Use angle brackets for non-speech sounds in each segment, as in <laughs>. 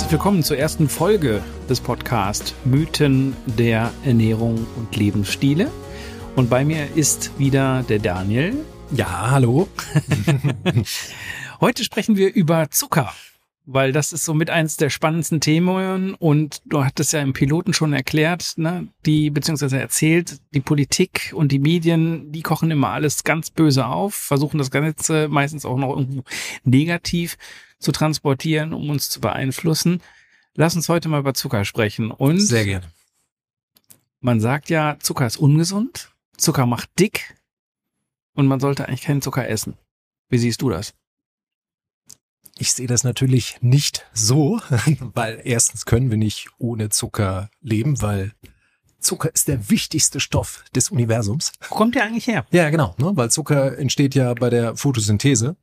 Herzlich willkommen zur ersten Folge des Podcasts Mythen der Ernährung und Lebensstile. Und bei mir ist wieder der Daniel. Ja, hallo. <laughs> Heute sprechen wir über Zucker, weil das ist so mit eins der spannendsten Themen und du hattest ja im Piloten schon erklärt, ne, die beziehungsweise erzählt, die Politik und die Medien, die kochen immer alles ganz böse auf, versuchen das Ganze meistens auch noch irgendwo negativ zu transportieren, um uns zu beeinflussen. Lass uns heute mal über Zucker sprechen. Und Sehr gerne. Man sagt ja, Zucker ist ungesund, Zucker macht dick und man sollte eigentlich keinen Zucker essen. Wie siehst du das? Ich sehe das natürlich nicht so, <laughs> weil erstens können wir nicht ohne Zucker leben, weil Zucker ist der wichtigste Stoff des Universums. Wo kommt der eigentlich her? Ja, genau, ne? weil Zucker entsteht ja bei der Photosynthese.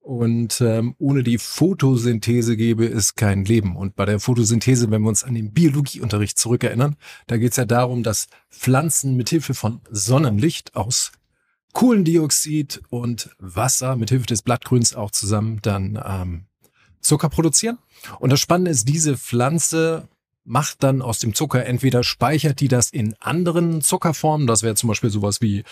Und ähm, ohne die Photosynthese gäbe es kein Leben. Und bei der Photosynthese, wenn wir uns an den Biologieunterricht zurückerinnern, da geht es ja darum, dass Pflanzen mithilfe von Sonnenlicht aus Kohlendioxid und Wasser mithilfe des Blattgrüns auch zusammen dann ähm, Zucker produzieren. Und das Spannende ist, diese Pflanze macht dann aus dem Zucker entweder speichert die das in anderen Zuckerformen, das wäre zum Beispiel sowas wie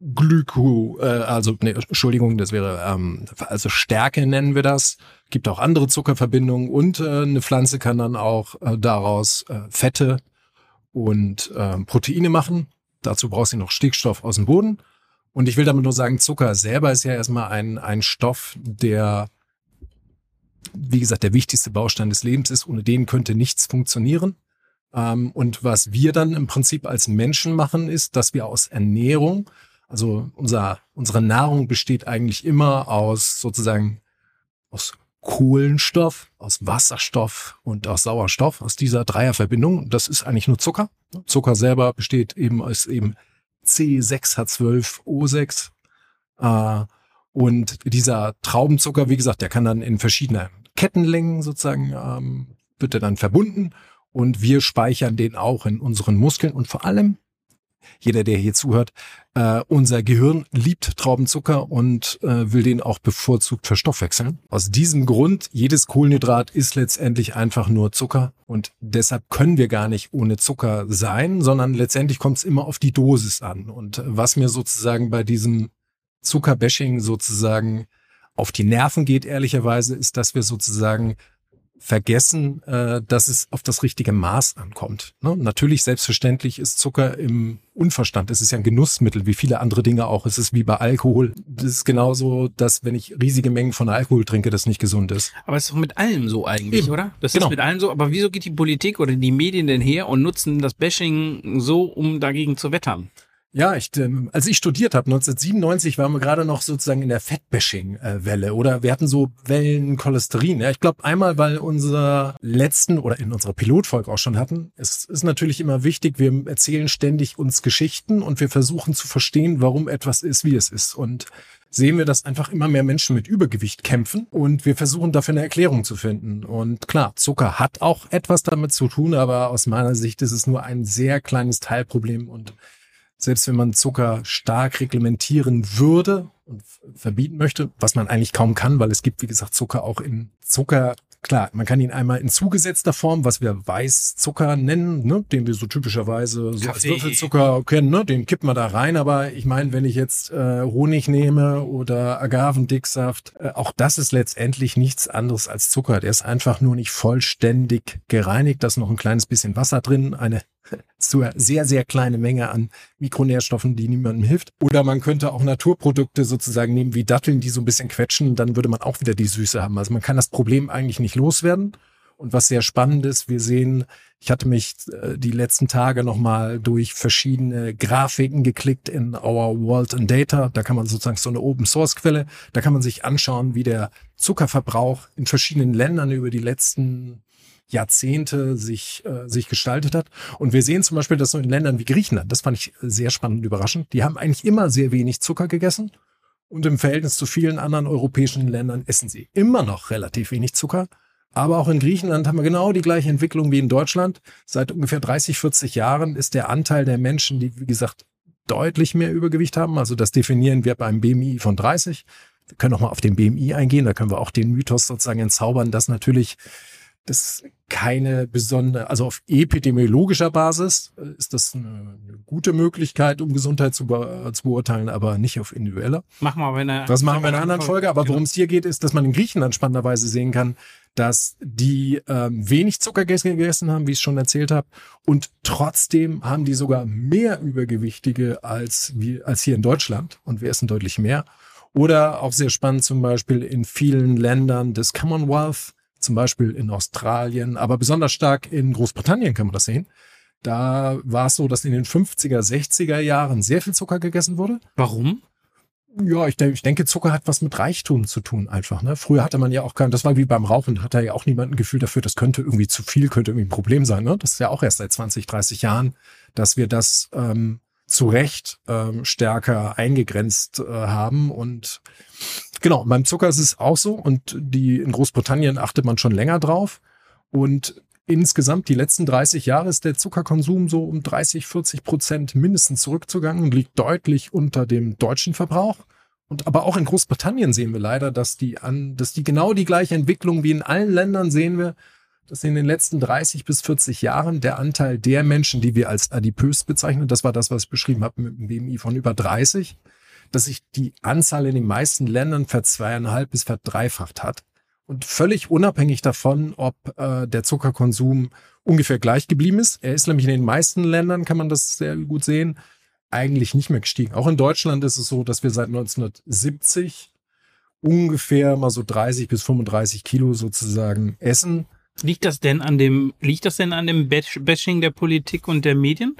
Glyko, äh, also nee, Entschuldigung, das wäre ähm, also Stärke nennen wir das. Gibt auch andere Zuckerverbindungen und äh, eine Pflanze kann dann auch äh, daraus äh, Fette und äh, Proteine machen. Dazu braucht sie noch Stickstoff aus dem Boden. Und ich will damit nur sagen, Zucker selber ist ja erstmal ein, ein Stoff, der, wie gesagt, der wichtigste Baustein des Lebens ist. Ohne den könnte nichts funktionieren. Ähm, und was wir dann im Prinzip als Menschen machen, ist, dass wir aus Ernährung also unser, unsere Nahrung besteht eigentlich immer aus sozusagen aus Kohlenstoff, aus Wasserstoff und aus Sauerstoff, aus dieser Dreierverbindung. Das ist eigentlich nur Zucker. Zucker selber besteht eben aus eben C6H12O6. Äh, und dieser Traubenzucker, wie gesagt, der kann dann in verschiedene Kettenlängen sozusagen, ähm, wird er dann verbunden. Und wir speichern den auch in unseren Muskeln und vor allem jeder, der hier zuhört, äh, unser Gehirn liebt Traubenzucker und äh, will den auch bevorzugt verstoffwechseln. Aus diesem Grund, jedes Kohlenhydrat ist letztendlich einfach nur Zucker und deshalb können wir gar nicht ohne Zucker sein, sondern letztendlich kommt es immer auf die Dosis an. Und was mir sozusagen bei diesem Zuckerbashing sozusagen auf die Nerven geht, ehrlicherweise, ist, dass wir sozusagen vergessen, äh, dass es auf das richtige Maß ankommt. Ne? Natürlich, selbstverständlich ist Zucker im Unverstand. Es ist ja ein Genussmittel, wie viele andere Dinge auch. Es ist wie bei Alkohol. Das ist genauso, dass wenn ich riesige Mengen von Alkohol trinke, das nicht gesund ist. Aber es ist doch mit allem so eigentlich, Eben. oder? Das Genau. ist mit allem so. Aber wieso geht die Politik oder die Medien denn her und nutzen das Bashing so, um dagegen zu wettern? Ja, ich, ähm, als ich studiert habe, 1997, waren wir gerade noch sozusagen in der Fettbashing-Welle oder wir hatten so Wellen Cholesterin. Ja, ich glaube einmal, weil unser letzten oder in unserer Pilotfolge auch schon hatten, es ist natürlich immer wichtig, wir erzählen ständig uns Geschichten und wir versuchen zu verstehen, warum etwas ist, wie es ist. Und sehen wir, dass einfach immer mehr Menschen mit Übergewicht kämpfen und wir versuchen dafür eine Erklärung zu finden. Und klar, Zucker hat auch etwas damit zu tun, aber aus meiner Sicht ist es nur ein sehr kleines Teilproblem und selbst wenn man Zucker stark reglementieren würde und verbieten möchte, was man eigentlich kaum kann, weil es gibt, wie gesagt, Zucker auch in Zucker. Klar, man kann ihn einmal in zugesetzter Form, was wir Weißzucker nennen, ne, den wir so typischerweise so als. Würfelzucker kennen, ne, den kippt man da rein. Aber ich meine, wenn ich jetzt äh, Honig nehme oder Agavendicksaft, äh, auch das ist letztendlich nichts anderes als Zucker. Der ist einfach nur nicht vollständig gereinigt. Da ist noch ein kleines bisschen Wasser drin, eine zur sehr, sehr kleine Menge an Mikronährstoffen, die niemandem hilft. Oder man könnte auch Naturprodukte sozusagen nehmen wie Datteln, die so ein bisschen quetschen, dann würde man auch wieder die Süße haben. Also man kann das Problem eigentlich nicht loswerden. Und was sehr spannend ist, wir sehen, ich hatte mich äh, die letzten Tage nochmal durch verschiedene Grafiken geklickt in Our World and Data. Da kann man sozusagen so eine Open Source Quelle, da kann man sich anschauen, wie der Zuckerverbrauch in verschiedenen Ländern über die letzten Jahrzehnte sich, äh, sich gestaltet hat. Und wir sehen zum Beispiel, dass so in Ländern wie Griechenland, das fand ich sehr spannend und überraschend, die haben eigentlich immer sehr wenig Zucker gegessen. Und im Verhältnis zu vielen anderen europäischen Ländern essen sie immer noch relativ wenig Zucker. Aber auch in Griechenland haben wir genau die gleiche Entwicklung wie in Deutschland. Seit ungefähr 30, 40 Jahren ist der Anteil der Menschen, die, wie gesagt, deutlich mehr Übergewicht haben. Also das definieren wir beim BMI von 30. Wir können auch mal auf den BMI eingehen. Da können wir auch den Mythos sozusagen entzaubern, dass natürlich das keine besondere, also auf epidemiologischer Basis äh, ist das eine, eine gute Möglichkeit, um Gesundheit zu, be zu, beurteilen, aber nicht auf individueller. Machen wir aber in einer, das machen wir in einer anderen Folge. Aber genau. worum es hier geht, ist, dass man in Griechenland spannenderweise sehen kann, dass die ähm, wenig Zucker gegessen haben, wie ich es schon erzählt habe, und trotzdem haben die sogar mehr Übergewichtige als, wie, als hier in Deutschland und wir essen deutlich mehr. Oder auch sehr spannend zum Beispiel in vielen Ländern des Commonwealth, zum Beispiel in Australien, aber besonders stark in Großbritannien kann man das sehen. Da war es so, dass in den 50er, 60er Jahren sehr viel Zucker gegessen wurde. Warum? Ja, ich, denke, ich denke, Zucker hat was mit Reichtum zu tun einfach. Ne? Früher hatte man ja auch kein, das war wie beim Rauchen, da hatte ja auch niemand ein Gefühl dafür, das könnte irgendwie zu viel, könnte irgendwie ein Problem sein. Ne? Das ist ja auch erst seit 20, 30 Jahren, dass wir das ähm, zu Recht ähm, stärker eingegrenzt äh, haben. Und genau, beim Zucker ist es auch so. Und die in Großbritannien achtet man schon länger drauf. Und insgesamt die letzten 30 Jahre ist der Zuckerkonsum so um 30, 40 Prozent mindestens zurückzugangen und liegt deutlich unter dem deutschen Verbrauch. Und aber auch in Großbritannien sehen wir leider, dass die an, dass die genau die gleiche Entwicklung wie in allen Ländern sehen wir, dass in den letzten 30 bis 40 Jahren der Anteil der Menschen, die wir als adipös bezeichnen, das war das, was ich beschrieben habe mit dem BMI von über 30, dass sich die Anzahl in den meisten Ländern verzweieinhalb bis verdreifacht hat. Und völlig unabhängig davon, ob äh, der Zuckerkonsum ungefähr gleich geblieben ist. Er ist nämlich in den meisten Ländern, kann man das sehr gut sehen, eigentlich nicht mehr gestiegen. Auch in Deutschland ist es so, dass wir seit 1970 ungefähr mal so 30 bis 35 Kilo sozusagen essen. Liegt das denn an dem, liegt das denn an dem Bashing der Politik und der Medien?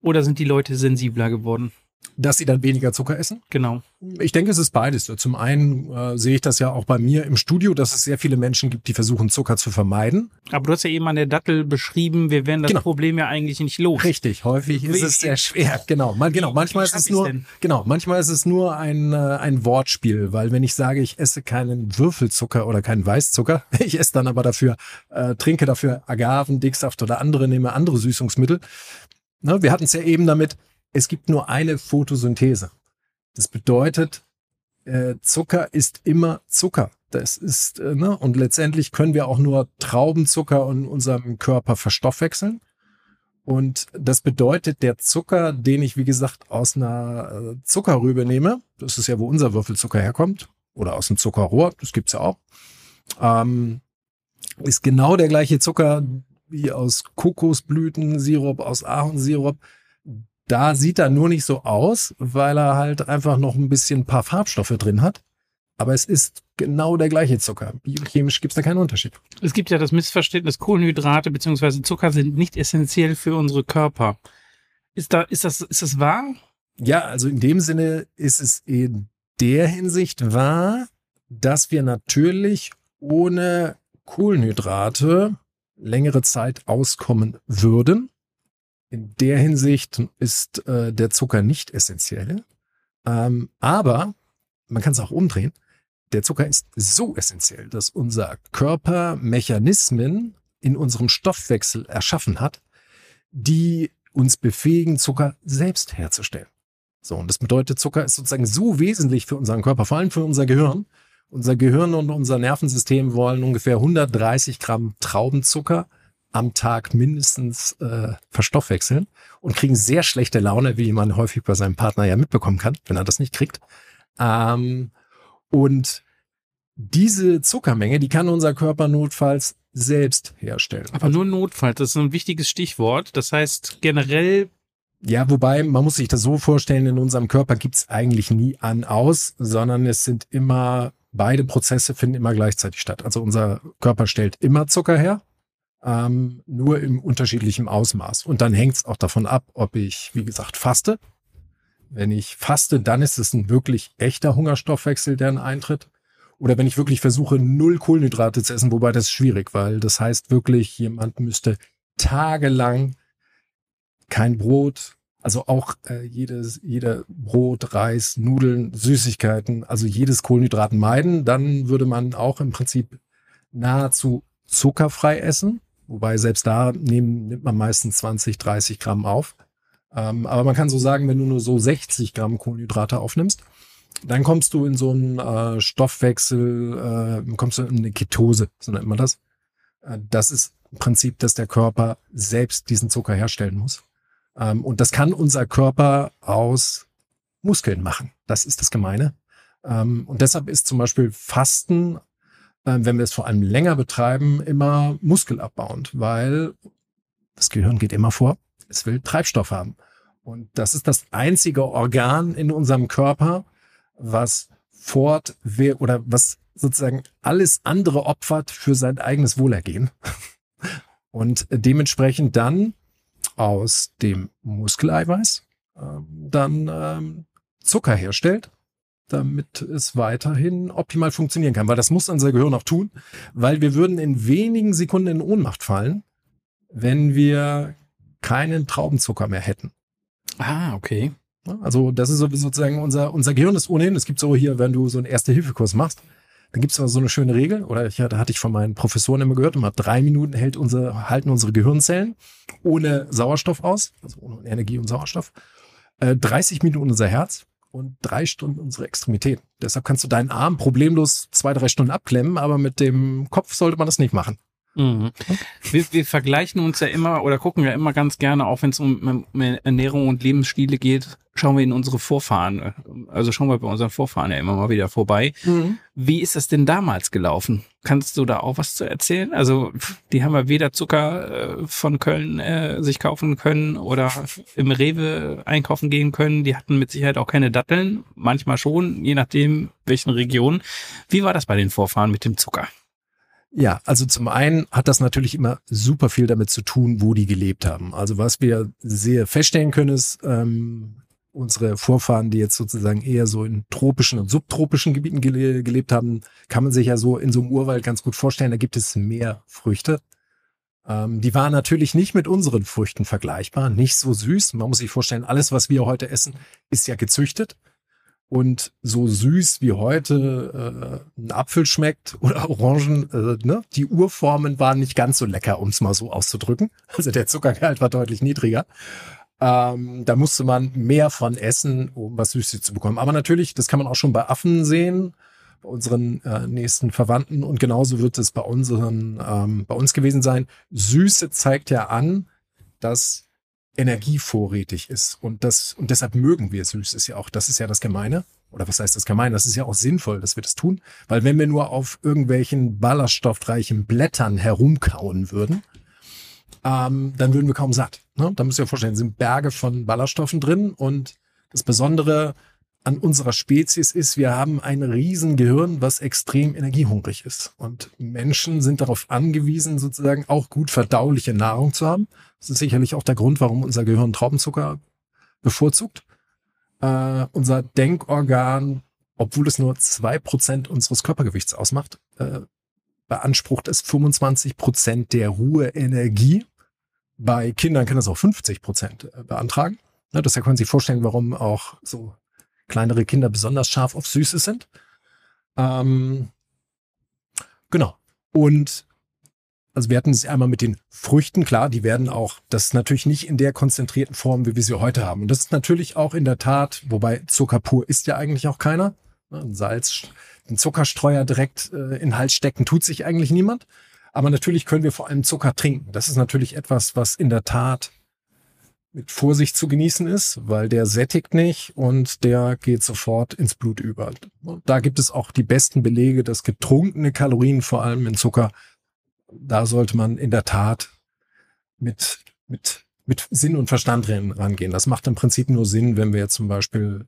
Oder sind die Leute sensibler geworden? Dass sie dann weniger Zucker essen? Genau. Ich denke, es ist beides. Zum einen äh, sehe ich das ja auch bei mir im Studio, dass es sehr viele Menschen gibt, die versuchen, Zucker zu vermeiden. Aber du hast ja eben an der Dattel beschrieben, wir werden das genau. Problem ja eigentlich nicht los. Richtig, häufig ist es sehr schwer. Genau, Man, genau. manchmal ist es nur, genau, manchmal ist es nur ein, äh, ein Wortspiel, weil wenn ich sage, ich esse keinen Würfelzucker oder keinen Weißzucker, <laughs> ich esse dann aber dafür, äh, trinke dafür Agaven, Dicksaft oder andere, nehme andere Süßungsmittel. Ne, wir hatten es ja eben damit, es gibt nur eine Photosynthese. Das bedeutet, äh, Zucker ist immer Zucker. Das ist, äh, ne? Und letztendlich können wir auch nur Traubenzucker in unserem Körper verstoffwechseln. Und das bedeutet, der Zucker, den ich, wie gesagt, aus einer äh, Zuckerrübe nehme, das ist ja, wo unser Würfelzucker herkommt, oder aus dem Zuckerrohr, das gibt's ja auch, ähm, ist genau der gleiche Zucker wie aus Kokosblütensirup, aus Ahornsirup da sieht er nur nicht so aus, weil er halt einfach noch ein bisschen ein paar Farbstoffe drin hat. Aber es ist genau der gleiche Zucker. Biochemisch gibt es da keinen Unterschied. Es gibt ja das Missverständnis, Kohlenhydrate bzw. Zucker sind nicht essentiell für unsere Körper. Ist, da, ist, das, ist das wahr? Ja, also in dem Sinne ist es in der Hinsicht wahr, dass wir natürlich ohne Kohlenhydrate längere Zeit auskommen würden. In der Hinsicht ist äh, der Zucker nicht essentiell. Ähm, aber man kann es auch umdrehen. Der Zucker ist so essentiell, dass unser Körper Mechanismen in unserem Stoffwechsel erschaffen hat, die uns befähigen, Zucker selbst herzustellen. So, und das bedeutet, Zucker ist sozusagen so wesentlich für unseren Körper, vor allem für unser Gehirn. Unser Gehirn und unser Nervensystem wollen ungefähr 130 Gramm Traubenzucker am Tag mindestens äh, verstoffwechseln und kriegen sehr schlechte Laune, wie man häufig bei seinem Partner ja mitbekommen kann, wenn er das nicht kriegt. Ähm, und diese Zuckermenge, die kann unser Körper notfalls selbst herstellen. Aber nur notfalls, das ist ein wichtiges Stichwort. Das heißt generell. Ja, wobei man muss sich das so vorstellen, in unserem Körper gibt's eigentlich nie an aus, sondern es sind immer, beide Prozesse finden immer gleichzeitig statt. Also unser Körper stellt immer Zucker her ähm, nur im unterschiedlichen Ausmaß. Und dann hängt es auch davon ab, ob ich, wie gesagt, faste. Wenn ich faste, dann ist es ein wirklich echter Hungerstoffwechsel, der eintritt. Oder wenn ich wirklich versuche, null Kohlenhydrate zu essen, wobei das ist schwierig, weil das heißt wirklich, jemand müsste tagelang kein Brot, also auch äh, jedes, jeder Brot, Reis, Nudeln, Süßigkeiten, also jedes Kohlenhydraten meiden, dann würde man auch im Prinzip nahezu zuckerfrei essen. Wobei selbst da nehmen, nimmt man meistens 20, 30 Gramm auf. Ähm, aber man kann so sagen, wenn du nur so 60 Gramm Kohlenhydrate aufnimmst, dann kommst du in so einen äh, Stoffwechsel, äh, kommst du in eine Ketose, so nennt man das. Äh, das ist im Prinzip, dass der Körper selbst diesen Zucker herstellen muss. Ähm, und das kann unser Körper aus Muskeln machen. Das ist das Gemeine. Ähm, und deshalb ist zum Beispiel Fasten, wenn wir es vor allem länger betreiben, immer muskelabbauend, weil das Gehirn geht immer vor. Es will Treibstoff haben. Und das ist das einzige Organ in unserem Körper, was fort oder was sozusagen alles andere opfert für sein eigenes Wohlergehen. <laughs> Und dementsprechend dann aus dem Muskeleiweiß ähm, dann ähm, Zucker herstellt, damit es weiterhin optimal funktionieren kann. Weil das muss unser Gehirn auch tun, weil wir würden in wenigen Sekunden in Ohnmacht fallen, wenn wir keinen Traubenzucker mehr hätten. Ah, okay. Also das ist sozusagen unser, unser Gehirn ist ohnehin, es gibt so hier, wenn du so einen Erste-Hilfe-Kurs machst, dann gibt es so eine schöne Regel, oder ich, da hatte ich von meinen Professoren immer gehört, immer drei Minuten hält unsere, halten unsere Gehirnzellen ohne Sauerstoff aus, also ohne Energie und Sauerstoff, äh, 30 Minuten unser Herz und drei Stunden unsere Extremität. Deshalb kannst du deinen Arm problemlos zwei, drei Stunden abklemmen, aber mit dem Kopf sollte man das nicht machen. Mhm. Wir, wir vergleichen uns ja immer oder gucken ja immer ganz gerne, auch wenn es um Ernährung und Lebensstile geht, schauen wir in unsere Vorfahren, also schauen wir bei unseren Vorfahren ja immer mal wieder vorbei. Mhm. Wie ist das denn damals gelaufen? Kannst du da auch was zu erzählen? Also die haben ja weder Zucker äh, von Köln äh, sich kaufen können oder im Rewe einkaufen gehen können. Die hatten mit Sicherheit auch keine Datteln, manchmal schon, je nachdem welchen Region. Wie war das bei den Vorfahren mit dem Zucker? Ja, also zum einen hat das natürlich immer super viel damit zu tun, wo die gelebt haben. Also was wir sehr feststellen können, ist, ähm, unsere Vorfahren, die jetzt sozusagen eher so in tropischen und subtropischen Gebieten gele gelebt haben, kann man sich ja so in so einem Urwald ganz gut vorstellen, da gibt es mehr Früchte. Ähm, die waren natürlich nicht mit unseren Früchten vergleichbar, nicht so süß. Man muss sich vorstellen, alles, was wir heute essen, ist ja gezüchtet. Und so süß wie heute äh, ein Apfel schmeckt <laughs> oder Orangen, äh, ne? die Urformen waren nicht ganz so lecker, um es mal so auszudrücken. <laughs> Also der Zuckergehalt war deutlich niedriger. Ähm, da musste man mehr von essen, um was Süßes zu bekommen. Aber natürlich, das kann man auch schon bei Affen sehen, bei unseren äh, nächsten Verwandten. Und genauso wird es bei unseren, ähm, bei uns gewesen sein. Süße zeigt ja an, dass energievorrätig ist. Und das, und deshalb mögen wir süß, ist ja auch, das ist ja das Gemeine. Oder was heißt das gemein? Das ist ja auch sinnvoll, dass wir das tun. Weil wenn wir nur auf irgendwelchen ballaststoffreichen Blättern herumkauen würden, ähm, dann würden wir kaum satt. Ne? Da müsst ihr euch vorstellen, sind Berge von Ballaststoffen drin und das Besondere an unserer Spezies ist, wir haben ein Riesengehirn, was extrem energiehungrig ist. Und Menschen sind darauf angewiesen, sozusagen auch gut verdauliche Nahrung zu haben. Das ist sicherlich auch der Grund, warum unser Gehirn Traubenzucker bevorzugt. Äh, unser Denkorgan, obwohl es nur zwei Prozent unseres Körpergewichts ausmacht, äh, beansprucht es 25 Prozent der Ruheenergie. Bei Kindern kann es auch 50 Prozent äh, beantragen. Ja, das können Sie sich vorstellen, warum auch so kleinere Kinder besonders scharf auf Süßes sind. Ähm, genau. Und also wir hatten es einmal mit den Früchten, klar, die werden auch, das ist natürlich nicht in der konzentrierten Form, wie wir sie heute haben. Und das ist natürlich auch in der Tat, wobei Zucker pur ist ja eigentlich auch keiner. Ein Salz, ein Zuckerstreuer direkt äh, in den Hals stecken, tut sich eigentlich niemand. Aber natürlich können wir vor allem Zucker trinken. Das ist natürlich etwas, was in der Tat mit Vorsicht zu genießen ist, weil der sättigt nicht und der geht sofort ins Blut über. Und da gibt es auch die besten Belege, dass getrunkene Kalorien, vor allem in Zucker, da sollte man in der Tat mit, mit, mit Sinn und Verstand rangehen. Das macht im Prinzip nur Sinn, wenn wir jetzt zum Beispiel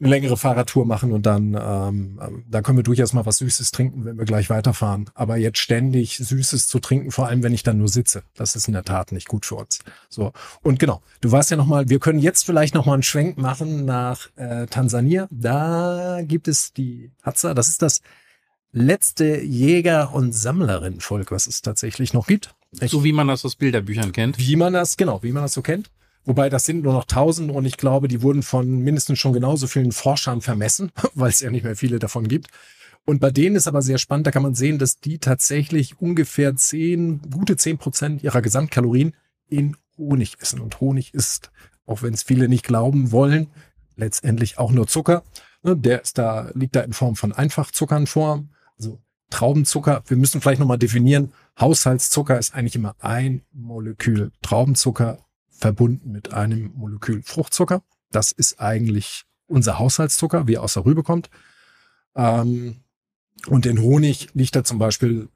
eine längere Fahrradtour machen und dann, ähm, da können wir durchaus mal was Süßes trinken, wenn wir gleich weiterfahren. Aber jetzt ständig Süßes zu trinken, vor allem wenn ich dann nur sitze, das ist in der Tat nicht gut für uns. So und genau, du weißt ja noch mal, wir können jetzt vielleicht noch mal einen Schwenk machen nach äh, Tansania. Da gibt es die Hatza, das ist das letzte Jäger- und Sammlerin-Volk, was es tatsächlich noch gibt. Ich, so wie man das aus Bilderbüchern kennt. Wie man das, genau, wie man das so kennt. Wobei das sind nur noch tausend und ich glaube, die wurden von mindestens schon genauso vielen Forschern vermessen, <laughs> weil es ja nicht mehr viele davon gibt. Und bei denen ist aber sehr spannend, da kann man sehen, dass die tatsächlich ungefähr zehn, gute zehn Prozent ihrer Gesamtkalorien in Honig essen. Und Honig ist, auch wenn es viele nicht glauben wollen, letztendlich auch nur Zucker. Ne, der ist da, liegt da in Form von Einfachzuckern vor. Also Traubenzucker, wir müssen vielleicht nochmal definieren, Haushaltszucker ist eigentlich immer ein Molekül Traubenzucker verbunden mit einem Molekül Fruchtzucker. Das ist eigentlich unser Haushaltszucker, wie er aus der Rübe kommt. Ähm, und in Honig liegt er zum Beispiel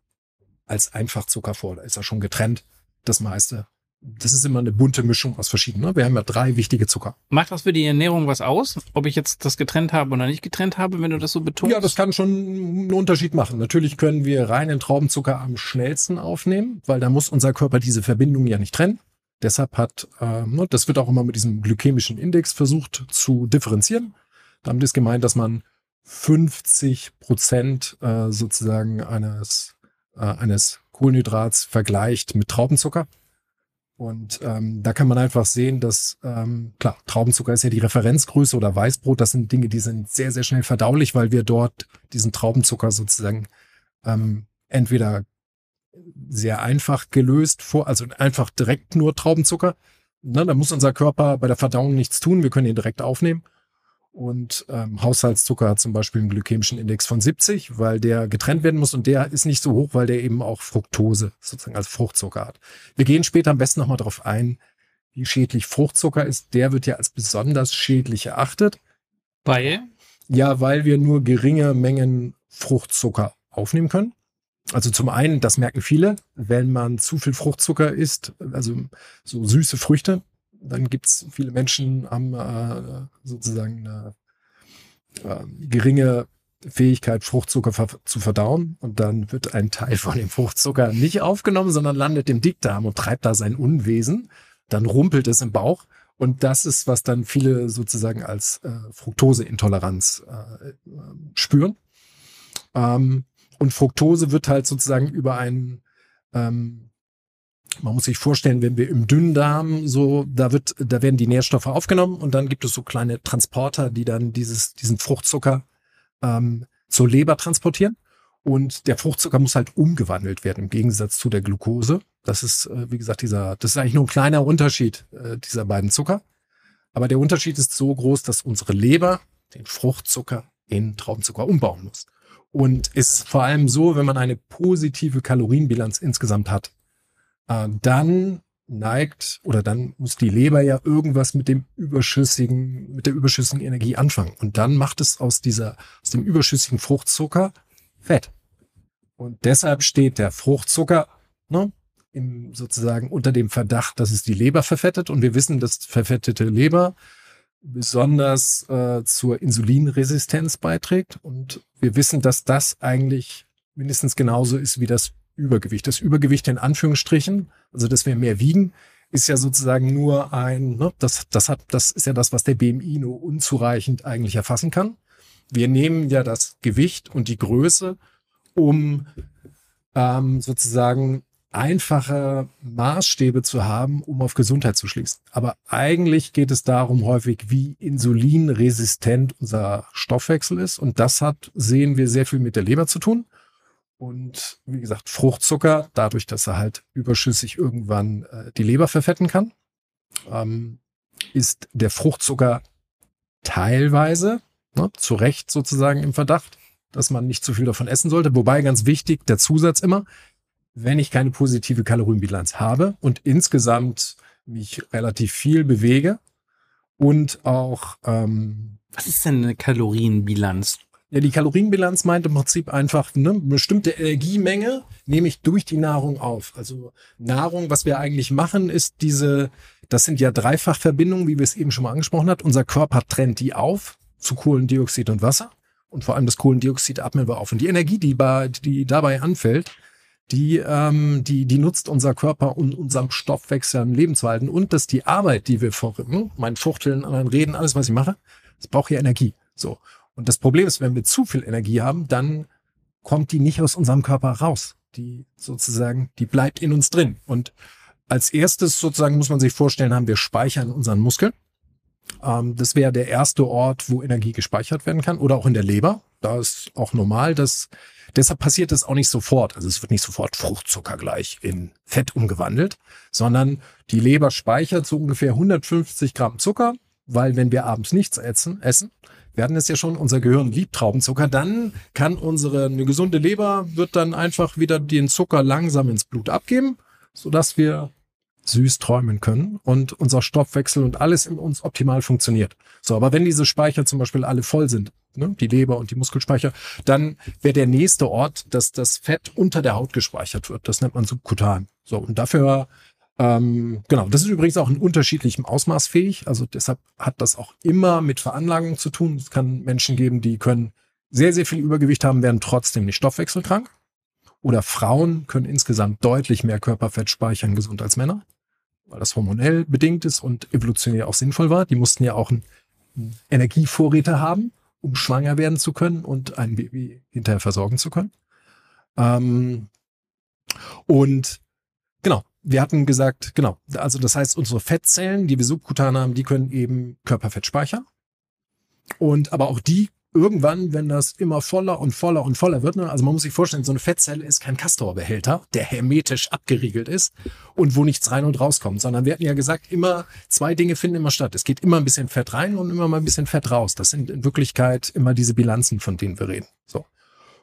als Einfachzucker vor. Da ist er schon getrennt, das meiste. Das ist immer eine bunte Mischung aus verschiedenen. Ne? Wir haben ja drei wichtige Zucker. Macht das für die Ernährung was aus, ob ich jetzt das getrennt habe oder nicht getrennt habe, wenn du das so betonst? Ja, das kann schon einen Unterschied machen. Natürlich können wir reinen Traubenzucker am schnellsten aufnehmen, weil da muss unser Körper diese Verbindung ja nicht trennen. Deshalb hat, äh, das wird auch immer mit diesem glykämischen Index versucht zu differenzieren. Damit ist gemeint, dass man 50 Prozent äh, sozusagen eines, äh, eines Kohlenhydrats vergleicht mit Traubenzucker. Und ähm, da kann man einfach sehen, dass, ähm, klar, Traubenzucker ist ja die Referenzgröße oder Weißbrot, das sind Dinge, die sind sehr, sehr schnell verdaulich, weil wir dort diesen Traubenzucker sozusagen ähm, entweder sehr einfach gelöst vor, also einfach direkt nur Traubenzucker. Ne, da muss unser Körper bei der Verdauung nichts tun, wir können ihn direkt aufnehmen. Und ähm, Haushaltszucker hat zum Beispiel einen glykämischen Index von 70, weil der getrennt werden muss und der ist nicht so hoch, weil der eben auch Fructose sozusagen als Fruchtzucker hat. Wir gehen später am besten nochmal darauf ein, wie schädlich Fruchtzucker ist. Der wird ja als besonders schädlich erachtet. Weil? Ja, weil wir nur geringe Mengen Fruchtzucker aufnehmen können. Also zum einen, das merken viele, wenn man zu viel Fruchtzucker isst, also so süße Früchte, dann gibt's viele Menschen haben äh, sozusagen eine äh, geringe Fähigkeit, Fruchtzucker ver zu verdauen. Und dann wird ein Teil von dem Fruchtzucker nicht aufgenommen, sondern landet im Dickdarm und treibt da sein Unwesen. Dann rumpelt es im Bauch. Und das ist, was dann viele sozusagen als äh, Fructoseintoleranz äh, spüren. Ähm, und Fructose wird halt sozusagen über einen ähm, man muss sich vorstellen, wenn wir im Dünndarm so, da wird, da werden die Nährstoffe aufgenommen und dann gibt es so kleine Transporter, die dann dieses, diesen Fruchtzucker ähm, zur Leber transportieren. Und der Fruchtzucker muss halt umgewandelt werden im Gegensatz zu der Glucose. Das ist, äh, wie gesagt, dieser, das ist eigentlich nur ein kleiner Unterschied äh, dieser beiden Zucker. Aber der Unterschied ist so groß, dass unsere Leber den Fruchtzucker in Traubenzucker umbauen muss. Und ist vor allem so, wenn man eine positive Kalorienbilanz insgesamt hat, äh, dann neigt oder dann muss die Leber ja irgendwas mit dem überschüssigen, mit der überschüssigen Energie anfangen. Und dann macht es aus dieser, aus dem überschüssigen Fruchtzucker Fett. Und deshalb steht der Fruchtzucker ne, im, sozusagen unter dem Verdacht, dass es die Leber verfettet. Und wir wissen, dass verfettete Leber besonders äh, zur Insulinresistenz beiträgt. Und wir wissen, dass das eigentlich mindestens genauso ist wie das Übergewicht. Das Übergewicht in Anführungsstrichen, also dass wir mehr wiegen, ist ja sozusagen nur ein, ne, das, das hat, das ist ja das, was der BMI nur unzureichend eigentlich erfassen kann. Wir nehmen ja das Gewicht und die Größe, um ähm, sozusagen einfache Maßstäbe zu haben, um auf Gesundheit zu schließen. Aber eigentlich geht es darum häufig, wie insulinresistent unser Stoffwechsel ist. Und das hat, sehen wir, sehr viel mit der Leber zu tun. Und wie gesagt, Fruchtzucker, dadurch, dass er halt überschüssig irgendwann äh, die Leber verfetten kann, ähm, ist der Fruchtzucker teilweise ne, zu Recht sozusagen im Verdacht, dass man nicht zu viel davon essen sollte. Wobei ganz wichtig, der Zusatz immer, wenn ich keine positive Kalorienbilanz habe und insgesamt mich relativ viel bewege und auch ähm, Was ist denn eine Kalorienbilanz? Ja, die Kalorienbilanz meint im Prinzip einfach ne, eine bestimmte Energiemenge nehme ich durch die Nahrung auf. Also Nahrung, was wir eigentlich machen, ist diese, das sind ja Dreifachverbindungen, wie wir es eben schon mal angesprochen hat. Unser Körper trennt die auf zu Kohlendioxid und Wasser. Und vor allem das Kohlendioxid atmen wir auf. Und die Energie, die, bei, die dabei anfällt, die, ähm, die, die nutzt unser Körper, um unserem Stoffwechsel am Leben zu halten. Und dass die Arbeit, die wir vorrücken, mein Fuchteln, anderen Reden, alles, was ich mache, das braucht ja Energie. So. Und das Problem ist, wenn wir zu viel Energie haben, dann kommt die nicht aus unserem Körper raus. Die sozusagen, die bleibt in uns drin. Und als erstes sozusagen muss man sich vorstellen, haben wir Speicher in unseren Muskeln. Ähm, das wäre der erste Ort, wo Energie gespeichert werden kann oder auch in der Leber. Da ist auch normal, dass deshalb passiert es auch nicht sofort. Also es wird nicht sofort Fruchtzucker gleich in Fett umgewandelt, sondern die Leber speichert so ungefähr 150 Gramm Zucker, weil wenn wir abends nichts essen, essen wir hatten es ja schon, unser Gehirn liebt Traubenzucker, dann kann unsere eine gesunde Leber wird dann einfach wieder den Zucker langsam ins Blut abgeben, sodass wir süß träumen können und unser Stoffwechsel und alles in uns optimal funktioniert. So, aber wenn diese Speicher zum Beispiel alle voll sind, ne, die Leber und die Muskelspeicher, dann wäre der nächste Ort, dass das Fett unter der Haut gespeichert wird. Das nennt man subkutan. So, und dafür, ähm, genau, das ist übrigens auch in unterschiedlichem Ausmaß fähig. Also deshalb hat das auch immer mit Veranlagung zu tun. Es kann Menschen geben, die können sehr, sehr viel Übergewicht haben, werden trotzdem nicht stoffwechselkrank. Oder Frauen können insgesamt deutlich mehr Körperfett speichern, gesund als Männer weil das hormonell bedingt ist und evolutionär auch sinnvoll war. Die mussten ja auch einen Energievorräte haben, um schwanger werden zu können und ein Baby hinterher versorgen zu können. Ähm, und genau, wir hatten gesagt, genau, also das heißt, unsere Fettzellen, die wir subkutan haben, die können eben Körperfett speichern. Und aber auch die irgendwann, wenn das immer voller und voller und voller wird, ne, also man muss sich vorstellen, so eine Fettzelle ist kein Castor-Behälter, der hermetisch abgeriegelt ist und wo nichts rein und rauskommt, sondern wir hatten ja gesagt, immer zwei Dinge finden immer statt. Es geht immer ein bisschen Fett rein und immer mal ein bisschen Fett raus. Das sind in Wirklichkeit immer diese Bilanzen, von denen wir reden. So,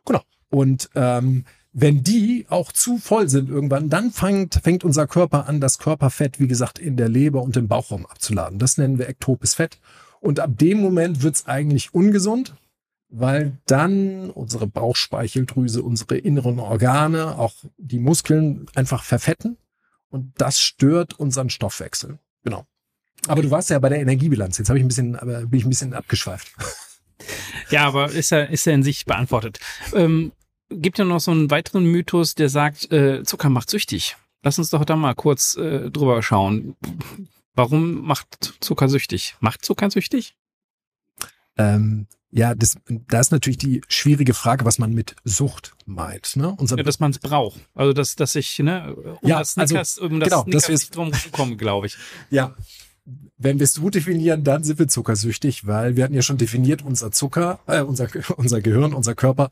genau. Und ähm, wenn die auch zu voll sind irgendwann, dann fängt, fängt unser Körper an, das Körperfett, wie gesagt, in der Leber und im Bauchraum abzuladen. Das nennen wir ektopes Fett. Und ab dem Moment wird's eigentlich ungesund, weil dann unsere Bauchspeicheldrüse, unsere inneren Organe, auch die Muskeln einfach verfetten und das stört unseren Stoffwechsel. Genau. Aber du warst ja bei der Energiebilanz. Jetzt habe ich ein bisschen, aber bin ich ein bisschen abgeschweift. Ja, aber ist ja, ist ja in sich beantwortet. Ähm, gibt ja noch so einen weiteren Mythos, der sagt, äh, Zucker macht süchtig. Lass uns doch da mal kurz äh, drüber schauen. Warum macht Zucker süchtig? Macht Zucker süchtig? Ähm, ja, das, da ist natürlich die schwierige Frage, was man mit Sucht meint. Ne? Unser ja, dass man es braucht. Also dass, dass ich, ne, um ja, das Snickers, also, um das genau, Snickers nicht drum komme, glaube ich. <laughs> Ja, wenn wir es so definieren, dann sind wir zuckersüchtig, weil wir hatten ja schon definiert, unser Zucker, äh, unser, <laughs> unser Gehirn, unser Körper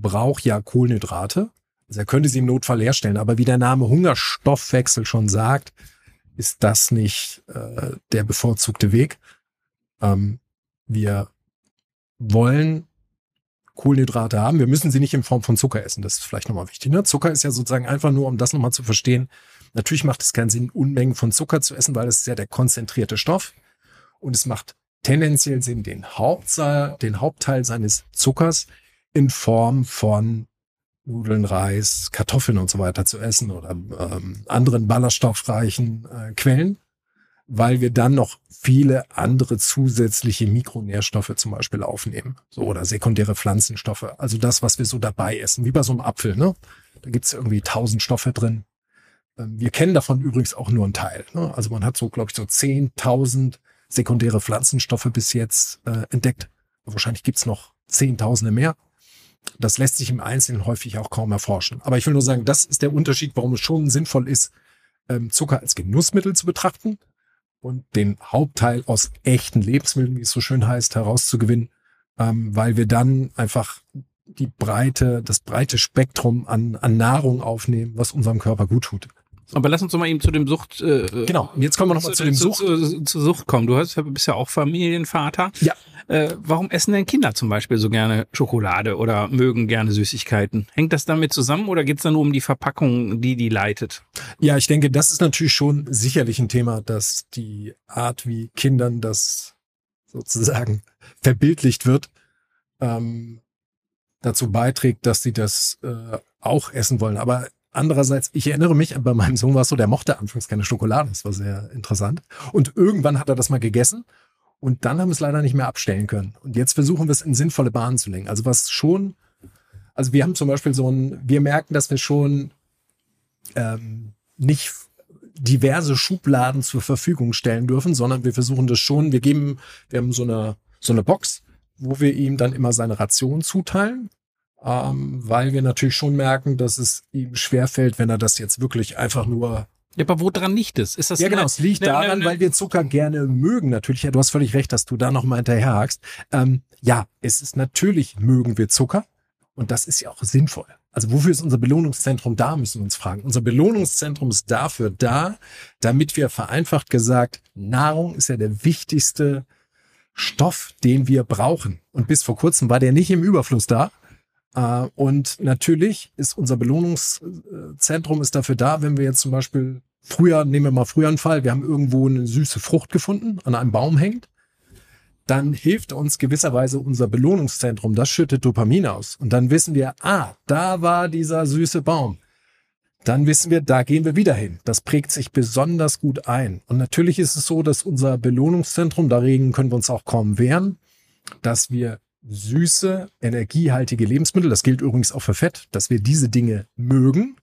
braucht ja Kohlenhydrate. Also er könnte sie im Notfall herstellen, aber wie der Name Hungerstoffwechsel schon sagt, ist das nicht äh, der bevorzugte Weg. Ähm, wir wollen Kohlenhydrate haben. Wir müssen sie nicht in Form von Zucker essen. Das ist vielleicht nochmal wichtig. Ne? Zucker ist ja sozusagen einfach nur, um das nochmal zu verstehen. Natürlich macht es keinen Sinn, Unmengen von Zucker zu essen, weil es ist ja der konzentrierte Stoff. Und es macht tendenziell Sinn, den, Hauptteil, den Hauptteil seines Zuckers in Form von Nudeln, Reis, Kartoffeln und so weiter zu essen oder ähm, anderen ballaststoffreichen äh, Quellen, weil wir dann noch viele andere zusätzliche Mikronährstoffe zum Beispiel aufnehmen, so oder sekundäre Pflanzenstoffe. Also das, was wir so dabei essen, wie bei so einem Apfel. Ne? Da gibt's irgendwie tausend Stoffe drin. Ähm, wir kennen davon übrigens auch nur einen Teil. Ne? Also man hat so, glaube ich, so zehntausend sekundäre Pflanzenstoffe bis jetzt äh, entdeckt. Wahrscheinlich gibt's noch zehntausende mehr. Das lässt sich im Einzelnen häufig auch kaum erforschen. Aber ich will nur sagen, das ist der Unterschied, warum es schon sinnvoll ist, ähm, Zucker als Genussmittel zu betrachten und den Hauptteil aus echten Lebensmitteln, wie es so schön heißt, herauszugewinnen, ähm, weil wir dann einfach die breite, das breite Spektrum an, an Nahrung aufnehmen, was unserem Körper gut tut. Aber lass uns doch mal eben zu dem Sucht. Äh, genau, jetzt kommen wir noch mal zu, zu dem Sucht. Zu, zu, zu Sucht kommen. Du hast, bist ja auch Familienvater. Ja. Äh, warum essen denn Kinder zum Beispiel so gerne Schokolade oder mögen gerne Süßigkeiten? Hängt das damit zusammen oder geht es dann nur um die Verpackung, die die leitet? Ja, ich denke, das ist natürlich schon sicherlich ein Thema, dass die Art, wie Kindern das sozusagen <laughs> verbildlicht wird, ähm, dazu beiträgt, dass sie das äh, auch essen wollen. Aber Andererseits, ich erinnere mich, bei meinem Sohn war es so, der mochte anfangs keine Schokolade. Das war sehr interessant. Und irgendwann hat er das mal gegessen und dann haben wir es leider nicht mehr abstellen können. Und jetzt versuchen wir es in sinnvolle Bahnen zu lenken. Also was schon, also wir haben zum Beispiel so ein, wir merken, dass wir schon ähm, nicht diverse Schubladen zur Verfügung stellen dürfen, sondern wir versuchen das schon, wir geben, wir haben so eine, so eine Box, wo wir ihm dann immer seine Ration zuteilen ähm, weil wir natürlich schon merken, dass es ihm schwerfällt, wenn er das jetzt wirklich einfach nur ja, aber woran liegt es? Ist das ja, genau. Es liegt ne, daran, ne, ne, weil wir Zucker gerne mögen. Natürlich, ja, du hast völlig recht, dass du da nochmal hinterherhakst. Ähm, ja, es ist natürlich, mögen wir Zucker. Und das ist ja auch sinnvoll. Also wofür ist unser Belohnungszentrum da, müssen wir uns fragen. Unser Belohnungszentrum ist dafür da, damit wir vereinfacht gesagt, Nahrung ist ja der wichtigste Stoff, den wir brauchen. Und bis vor kurzem war der nicht im Überfluss da. Äh, und natürlich ist unser Belohnungszentrum ist dafür da, wenn wir jetzt zum Beispiel früher, nehmen wir mal früher einen Fall, wir haben irgendwo eine süße Frucht gefunden, an einem Baum hängt, dann hilft uns gewisserweise unser Belohnungszentrum, das schüttet Dopamin aus. Und dann wissen wir, ah, da war dieser süße Baum. Dann wissen wir, da gehen wir wieder hin. Das prägt sich besonders gut ein. Und natürlich ist es so, dass unser Belohnungszentrum, dagegen können wir uns auch kaum wehren, dass wir süße, energiehaltige Lebensmittel, das gilt übrigens auch für Fett, dass wir diese Dinge mögen,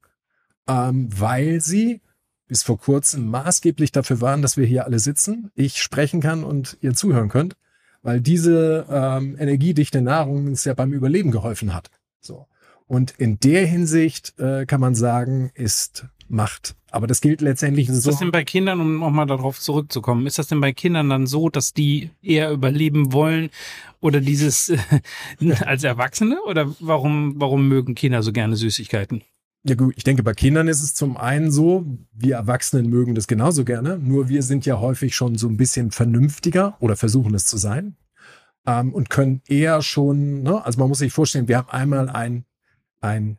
ähm, weil sie bis vor kurzem maßgeblich dafür waren, dass wir hier alle sitzen, ich sprechen kann und ihr zuhören könnt, weil diese ähm, energiedichte Nahrung uns ja beim Überleben geholfen hat. So. Und in der Hinsicht äh, kann man sagen, ist Macht. Aber das gilt letztendlich so. Ist das denn bei Kindern, um nochmal darauf zurückzukommen, ist das denn bei Kindern dann so, dass die eher überleben wollen oder dieses äh, <laughs> als Erwachsene? Oder warum, warum mögen Kinder so gerne Süßigkeiten? Ja gut, ich denke, bei Kindern ist es zum einen so, wir Erwachsenen mögen das genauso gerne, nur wir sind ja häufig schon so ein bisschen vernünftiger oder versuchen es zu sein ähm, und können eher schon, ne, also man muss sich vorstellen, wir haben einmal ein, ein,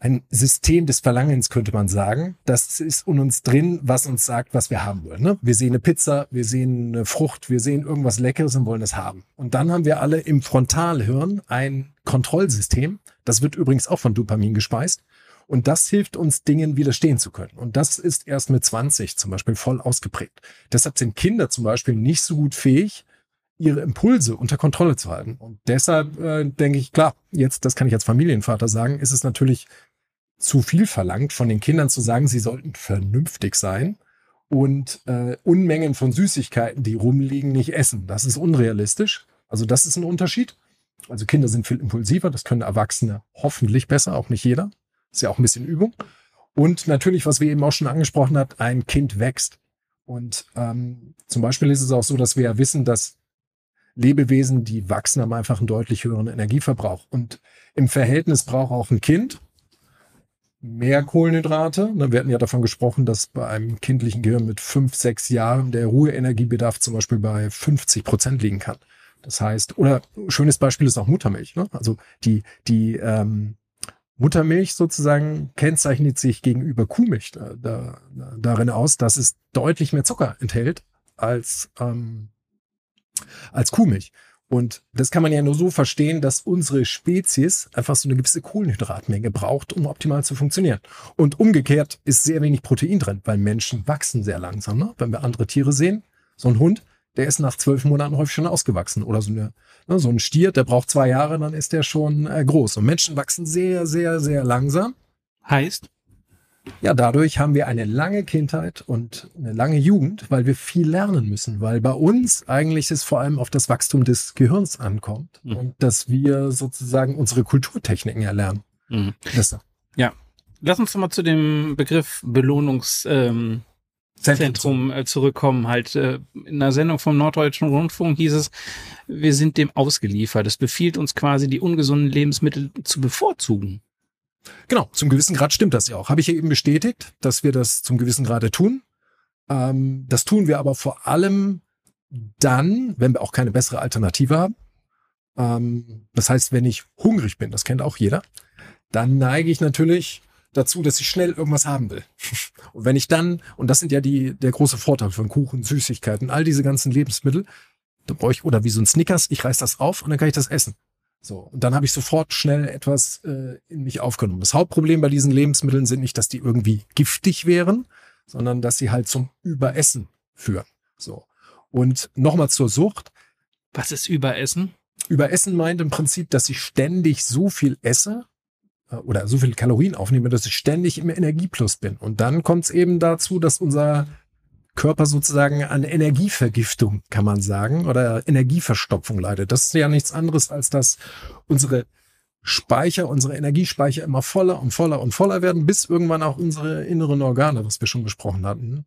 ein System des Verlangens, könnte man sagen. Das ist in uns drin, was uns sagt, was wir haben wollen. Ne? Wir sehen eine Pizza, wir sehen eine Frucht, wir sehen irgendwas Leckeres und wollen es haben. Und dann haben wir alle im Frontalhirn ein Kontrollsystem, das wird übrigens auch von Dopamin gespeist. Und das hilft uns, Dingen widerstehen zu können. Und das ist erst mit 20 zum Beispiel voll ausgeprägt. Deshalb sind Kinder zum Beispiel nicht so gut fähig, ihre Impulse unter Kontrolle zu halten. Und deshalb äh, denke ich, klar, jetzt, das kann ich als Familienvater sagen, ist es natürlich zu viel verlangt von den Kindern zu sagen, sie sollten vernünftig sein und äh, Unmengen von Süßigkeiten, die rumliegen, nicht essen. Das ist unrealistisch. Also das ist ein Unterschied. Also Kinder sind viel impulsiver, das können Erwachsene hoffentlich besser, auch nicht jeder. Ist ja auch ein bisschen Übung. Und natürlich, was wir eben auch schon angesprochen hat, ein Kind wächst. Und ähm, zum Beispiel ist es auch so, dass wir ja wissen, dass Lebewesen, die wachsen, haben einfach einen deutlich höheren Energieverbrauch. Und im Verhältnis braucht auch ein Kind mehr Kohlenhydrate. Wir hatten ja davon gesprochen, dass bei einem kindlichen Gehirn mit fünf, sechs Jahren der Ruheenergiebedarf zum Beispiel bei 50 Prozent liegen kann. Das heißt, oder schönes Beispiel ist auch Muttermilch. Ne? Also die, die ähm, Muttermilch sozusagen kennzeichnet sich gegenüber Kuhmilch da, da, darin aus, dass es deutlich mehr Zucker enthält als, ähm, als Kuhmilch. Und das kann man ja nur so verstehen, dass unsere Spezies einfach so eine gewisse Kohlenhydratmenge braucht, um optimal zu funktionieren. Und umgekehrt ist sehr wenig Protein drin, weil Menschen wachsen sehr langsam. Ne? Wenn wir andere Tiere sehen, so ein Hund, der ist nach zwölf Monaten häufig schon ausgewachsen. Oder so, eine, ne, so ein Stier, der braucht zwei Jahre, dann ist der schon äh, groß. Und Menschen wachsen sehr, sehr, sehr langsam. Heißt? Ja, dadurch haben wir eine lange Kindheit und eine lange Jugend, weil wir viel lernen müssen, weil bei uns eigentlich es vor allem auf das Wachstum des Gehirns ankommt mhm. und dass wir sozusagen unsere Kulturtechniken erlernen. Mhm. Ja, lass uns mal zu dem Begriff Belohnungs ähm, äh, zurückkommen. Halt äh, in einer Sendung vom Norddeutschen Rundfunk hieß es, wir sind dem ausgeliefert. Es befiehlt uns quasi, die ungesunden Lebensmittel zu bevorzugen. Genau, zum gewissen Grad stimmt das ja auch. Habe ich ja eben bestätigt, dass wir das zum gewissen Grade tun. Ähm, das tun wir aber vor allem dann, wenn wir auch keine bessere Alternative haben. Ähm, das heißt, wenn ich hungrig bin, das kennt auch jeder, dann neige ich natürlich dazu, dass ich schnell irgendwas haben will. <laughs> Und wenn ich dann, und das sind ja die, der große Vorteil von Kuchen, Süßigkeiten, all diese ganzen Lebensmittel, da brauche ich, oder wie so ein Snickers, ich reiß das auf und dann kann ich das essen. So, und dann habe ich sofort schnell etwas äh, in mich aufgenommen. Das Hauptproblem bei diesen Lebensmitteln sind nicht, dass die irgendwie giftig wären, sondern dass sie halt zum Überessen führen. So. Und nochmal zur Sucht. Was ist Überessen? Überessen meint im Prinzip, dass ich ständig so viel esse äh, oder so viele Kalorien aufnehme, dass ich ständig im Energieplus bin. Und dann kommt es eben dazu, dass unser Körper sozusagen an Energievergiftung, kann man sagen, oder Energieverstopfung leidet. Das ist ja nichts anderes, als dass unsere Speicher, unsere Energiespeicher immer voller und voller und voller werden, bis irgendwann auch unsere inneren Organe, was wir schon besprochen hatten,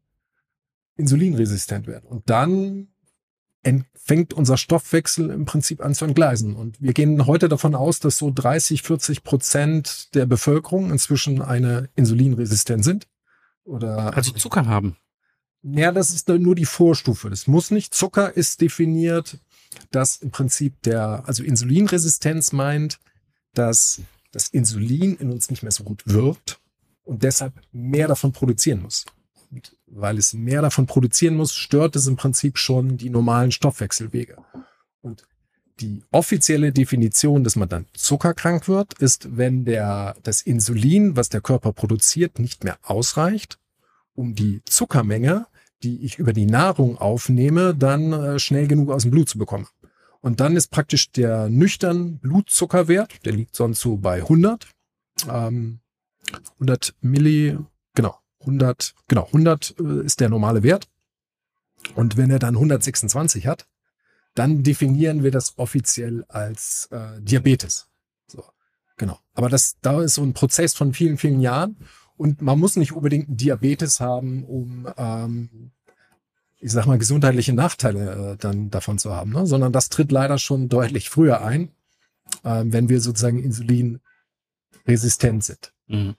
insulinresistent werden. Und dann fängt unser Stoffwechsel im Prinzip an zu entgleisen. Und wir gehen heute davon aus, dass so 30, 40 Prozent der Bevölkerung inzwischen eine insulinresistent sind. Oder also Zucker haben. Ja, das ist nur die Vorstufe. Das muss nicht. Zucker ist definiert, dass im Prinzip der, also Insulinresistenz meint, dass das Insulin in uns nicht mehr so gut wirkt und deshalb mehr davon produzieren muss. Und weil es mehr davon produzieren muss, stört es im Prinzip schon die normalen Stoffwechselwege. Und die offizielle Definition, dass man dann zuckerkrank wird, ist, wenn der, das Insulin, was der Körper produziert, nicht mehr ausreicht, um die Zuckermenge, die ich über die Nahrung aufnehme, dann äh, schnell genug aus dem Blut zu bekommen. Und dann ist praktisch der nüchtern Blutzuckerwert, der liegt sonst so bei 100, ähm, 100 Milli, genau, 100, genau, 100 äh, ist der normale Wert. Und wenn er dann 126 hat, dann definieren wir das offiziell als äh, Diabetes. So, genau. Aber das, da ist so ein Prozess von vielen, vielen Jahren. Und man muss nicht unbedingt Diabetes haben, um, ähm, ich sag mal, gesundheitliche Nachteile äh, dann davon zu haben, ne? sondern das tritt leider schon deutlich früher ein, äh, wenn wir sozusagen insulinresistent sind. Mhm.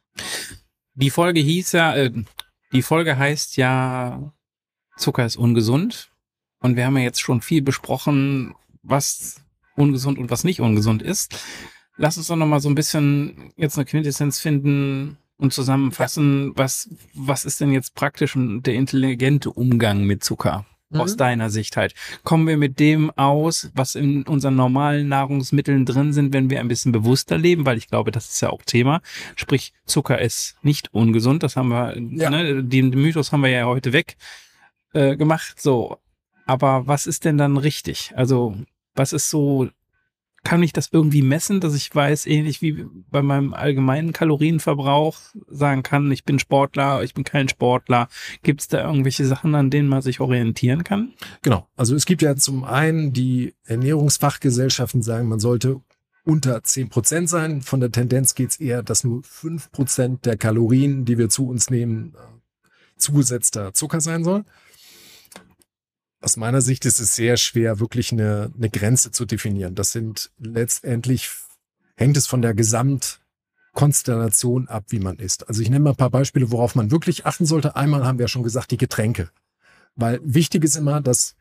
Die Folge hieß ja, äh, die Folge heißt ja, Zucker ist ungesund. Und wir haben ja jetzt schon viel besprochen, was ungesund und was nicht ungesund ist. Lass uns doch noch mal so ein bisschen jetzt eine Quintessenz finden und zusammenfassen, was, was ist denn jetzt praktisch der intelligente Umgang mit Zucker? Mhm. Aus deiner Sicht halt. Kommen wir mit dem aus, was in unseren normalen Nahrungsmitteln drin sind, wenn wir ein bisschen bewusster leben, weil ich glaube, das ist ja auch Thema. Sprich, Zucker ist nicht ungesund. Das haben wir, ja. ne, den, den Mythos haben wir ja heute weg äh, gemacht. So, aber was ist denn dann richtig? Also, was ist so, kann ich das irgendwie messen, dass ich weiß, ähnlich wie bei meinem allgemeinen Kalorienverbrauch sagen kann, ich bin Sportler, ich bin kein Sportler. Gibt es da irgendwelche Sachen, an denen man sich orientieren kann? Genau. Also es gibt ja zum einen die Ernährungsfachgesellschaften sagen, man sollte unter zehn Prozent sein. Von der Tendenz geht es eher, dass nur fünf Prozent der Kalorien, die wir zu uns nehmen, äh, zugesetzter Zucker sein soll aus meiner Sicht ist es sehr schwer, wirklich eine, eine Grenze zu definieren. Das sind letztendlich, hängt es von der Gesamtkonstellation ab, wie man isst. Also ich nenne mal ein paar Beispiele, worauf man wirklich achten sollte. Einmal haben wir schon gesagt, die Getränke. Weil wichtig ist immer, dass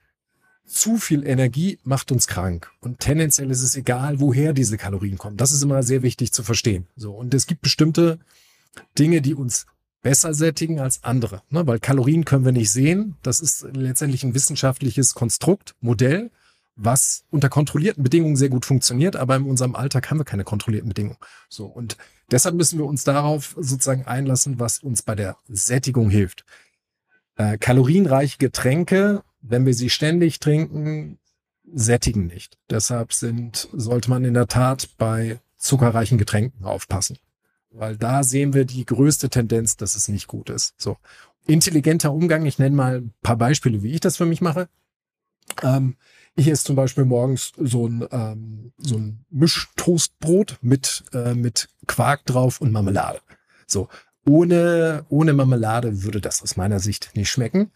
zu viel Energie macht uns krank. Und tendenziell ist es egal, woher diese Kalorien kommen. Das ist immer sehr wichtig zu verstehen. So. Und es gibt bestimmte Dinge, die uns besser sättigen als andere. Ne? Weil Kalorien können wir nicht sehen. Das ist letztendlich ein wissenschaftliches Konstrukt, Modell, was unter kontrollierten Bedingungen sehr gut funktioniert, aber in unserem Alltag haben wir keine kontrollierten Bedingungen. So. Und deshalb müssen wir uns darauf sozusagen einlassen, was uns bei der Sättigung hilft. Äh, kalorienreiche Getränke, wenn wir sie ständig trinken, sättigen nicht. Deshalb sind, sollte man in der Tat bei zuckerreichen Getränken aufpassen. Weil da sehen wir die größte Tendenz, dass es nicht gut ist. So. Intelligenter Umgang, ich nenne mal ein paar Beispiele, wie ich das für mich mache. Ähm, ich esse zum Beispiel morgens so ein, ähm, so ein Mischtoastbrot mit, äh, mit Quark drauf und Marmelade. So. Ohne, ohne Marmelade würde das aus meiner Sicht nicht schmecken.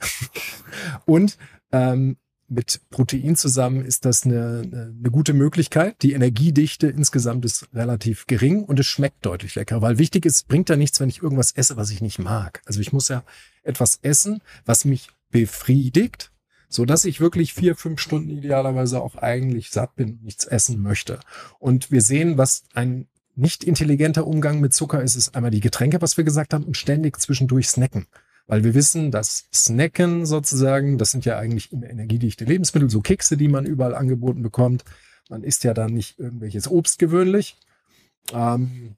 <laughs> und ähm, mit Protein zusammen ist das eine, eine gute Möglichkeit. Die Energiedichte insgesamt ist relativ gering und es schmeckt deutlich lecker, weil wichtig ist, bringt ja nichts, wenn ich irgendwas esse, was ich nicht mag. Also ich muss ja etwas essen, was mich befriedigt, so dass ich wirklich vier, fünf Stunden idealerweise auch eigentlich satt bin und nichts essen möchte. Und wir sehen, was ein nicht intelligenter Umgang mit Zucker ist, ist einmal die Getränke, was wir gesagt haben, und ständig zwischendurch snacken. Weil wir wissen, dass Snacken sozusagen, das sind ja eigentlich immer energiedichte Lebensmittel, so Kekse, die man überall angeboten bekommt. Man isst ja dann nicht irgendwelches Obst gewöhnlich. Ähm,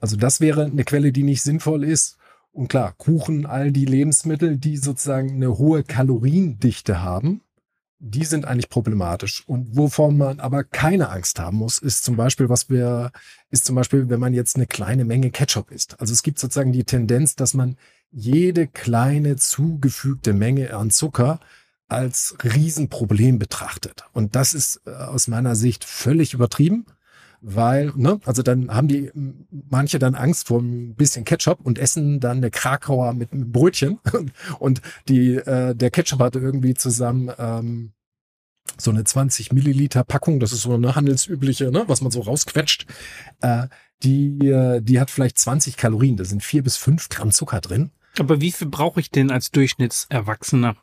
also das wäre eine Quelle, die nicht sinnvoll ist. Und klar, Kuchen, all die Lebensmittel, die sozusagen eine hohe Kaloriendichte haben, die sind eigentlich problematisch. Und wovon man aber keine Angst haben muss, ist zum Beispiel, was wir, ist zum Beispiel, wenn man jetzt eine kleine Menge Ketchup isst. Also es gibt sozusagen die Tendenz, dass man jede kleine zugefügte Menge an Zucker als Riesenproblem betrachtet. Und das ist äh, aus meiner Sicht völlig übertrieben, weil, ne, also dann haben die manche dann Angst vor ein bisschen Ketchup und essen dann eine Krakauer mit einem Brötchen <laughs> und die äh, der Ketchup hat irgendwie zusammen ähm, so eine 20 Milliliter Packung, das ist so eine handelsübliche, ne, was man so rausquetscht. Äh, die, äh, die hat vielleicht 20 Kalorien, da sind vier bis fünf Gramm Zucker drin. Aber wie viel brauche ich denn als Durchschnittserwachsener?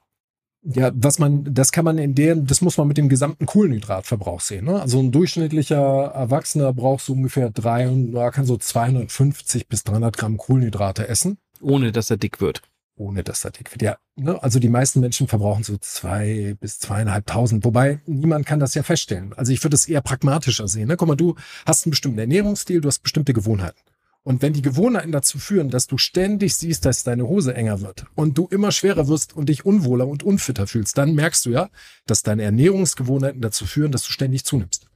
Ja, was man, das kann man in der, das muss man mit dem gesamten Kohlenhydratverbrauch sehen. Ne? Also ein durchschnittlicher Erwachsener braucht so ungefähr drei, kann so 250 bis 300 Gramm Kohlenhydrate essen. Ohne dass er dick wird. Ohne dass er dick wird. Ja, ne? also die meisten Menschen verbrauchen so zwei bis zweieinhalbtausend. Wobei niemand kann das ja feststellen. Also ich würde es eher pragmatischer sehen. Ne? Guck mal, du hast einen bestimmten Ernährungsstil, du hast bestimmte Gewohnheiten. Und wenn die Gewohnheiten dazu führen, dass du ständig siehst, dass deine Hose enger wird und du immer schwerer wirst und dich unwohler und unfitter fühlst, dann merkst du ja, dass deine Ernährungsgewohnheiten dazu führen, dass du ständig zunimmst.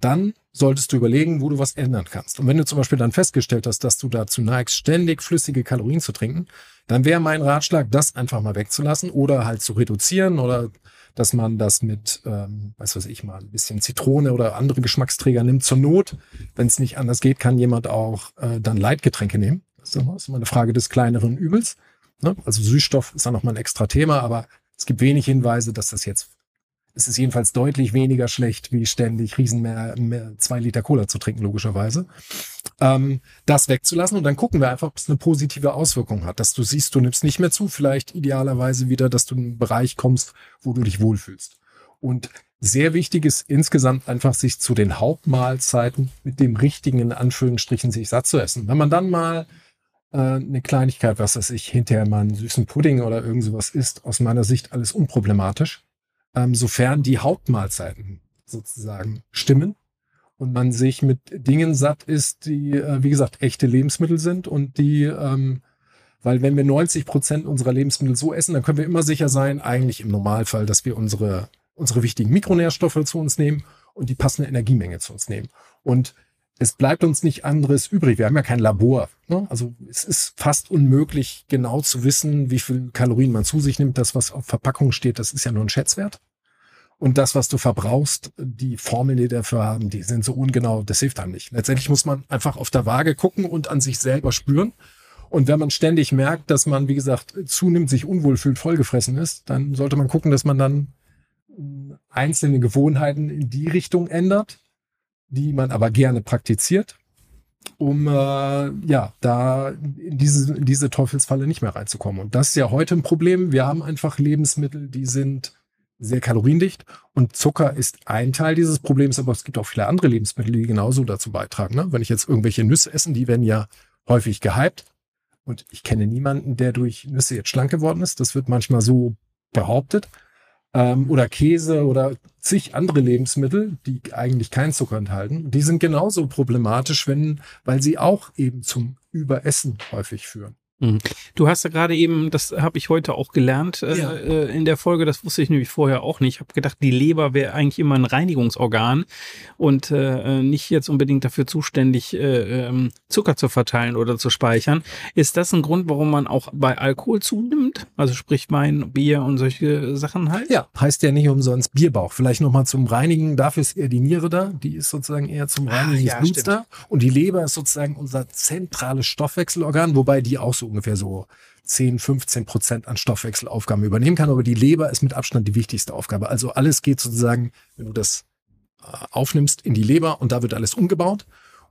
Dann solltest du überlegen, wo du was ändern kannst. Und wenn du zum Beispiel dann festgestellt hast, dass du dazu neigst, ständig flüssige Kalorien zu trinken, dann wäre mein Ratschlag, das einfach mal wegzulassen oder halt zu reduzieren oder dass man das mit, ähm, weiß was ich mal, ein bisschen Zitrone oder andere Geschmacksträger nimmt. Zur Not, wenn es nicht anders geht, kann jemand auch äh, dann Leitgetränke nehmen. Das ist immer eine Frage des kleineren Übels. Ne? Also Süßstoff ist dann nochmal ein extra Thema, aber es gibt wenig Hinweise, dass das jetzt es ist jedenfalls deutlich weniger schlecht, wie ständig riesen mehr, mehr zwei Liter Cola zu trinken, logischerweise. Ähm, das wegzulassen und dann gucken wir einfach, ob es eine positive Auswirkung hat, dass du siehst, du nimmst nicht mehr zu, vielleicht idealerweise wieder, dass du in einen Bereich kommst, wo du dich wohlfühlst. Und sehr wichtig ist insgesamt einfach, sich zu den Hauptmahlzeiten mit dem richtigen, in Anführungsstrichen, sich satt zu essen. Wenn man dann mal äh, eine Kleinigkeit, was weiß ich, hinterher mal einen süßen Pudding oder irgend sowas isst, aus meiner Sicht alles unproblematisch ähm, sofern die Hauptmahlzeiten sozusagen stimmen und man sich mit Dingen satt ist, die, äh, wie gesagt, echte Lebensmittel sind und die, ähm, weil wenn wir 90 Prozent unserer Lebensmittel so essen, dann können wir immer sicher sein, eigentlich im Normalfall, dass wir unsere, unsere wichtigen Mikronährstoffe zu uns nehmen und die passende Energiemenge zu uns nehmen. Und es bleibt uns nicht anderes übrig. Wir haben ja kein Labor. Ne? Also es ist fast unmöglich, genau zu wissen, wie viel Kalorien man zu sich nimmt. Das, was auf Verpackung steht, das ist ja nur ein Schätzwert. Und das, was du verbrauchst, die Formeln, die dafür haben, die sind so ungenau, das hilft einem nicht. Letztendlich muss man einfach auf der Waage gucken und an sich selber spüren. Und wenn man ständig merkt, dass man, wie gesagt, zunimmt, sich unwohl fühlt, vollgefressen ist, dann sollte man gucken, dass man dann einzelne Gewohnheiten in die Richtung ändert die man aber gerne praktiziert, um äh, ja da in diese, in diese Teufelsfalle nicht mehr reinzukommen. Und das ist ja heute ein Problem. Wir haben einfach Lebensmittel, die sind sehr kaloriendicht und Zucker ist ein Teil dieses Problems, aber es gibt auch viele andere Lebensmittel, die genauso dazu beitragen. Ne? Wenn ich jetzt irgendwelche Nüsse essen, die werden ja häufig gehypt und ich kenne niemanden, der durch Nüsse jetzt schlank geworden ist. Das wird manchmal so behauptet ähm, oder Käse oder zig andere Lebensmittel, die eigentlich keinen Zucker enthalten. Die sind genauso problematisch, wenn, weil sie auch eben zum Überessen häufig führen. Mhm. Du hast ja gerade eben, das habe ich heute auch gelernt äh, ja. äh, in der Folge, das wusste ich nämlich vorher auch nicht. Ich habe gedacht, die Leber wäre eigentlich immer ein Reinigungsorgan und äh, nicht jetzt unbedingt dafür zuständig, äh, ähm, Zucker zu verteilen oder zu speichern. Ist das ein Grund, warum man auch bei Alkohol zunimmt? Also sprich Wein, Bier und solche Sachen halt? Ja, heißt ja nicht umsonst Bierbauch. Vielleicht nochmal zum Reinigen, dafür ist eher die Niere da. Die ist sozusagen eher zum ah, Reinigen ah, ja, des Bluts da. Und die Leber ist sozusagen unser zentrales Stoffwechselorgan, wobei die auch so ungefähr so 10, 15 Prozent an Stoffwechselaufgaben übernehmen kann. Aber die Leber ist mit Abstand die wichtigste Aufgabe. Also alles geht sozusagen, wenn du das äh, aufnimmst, in die Leber und da wird alles umgebaut.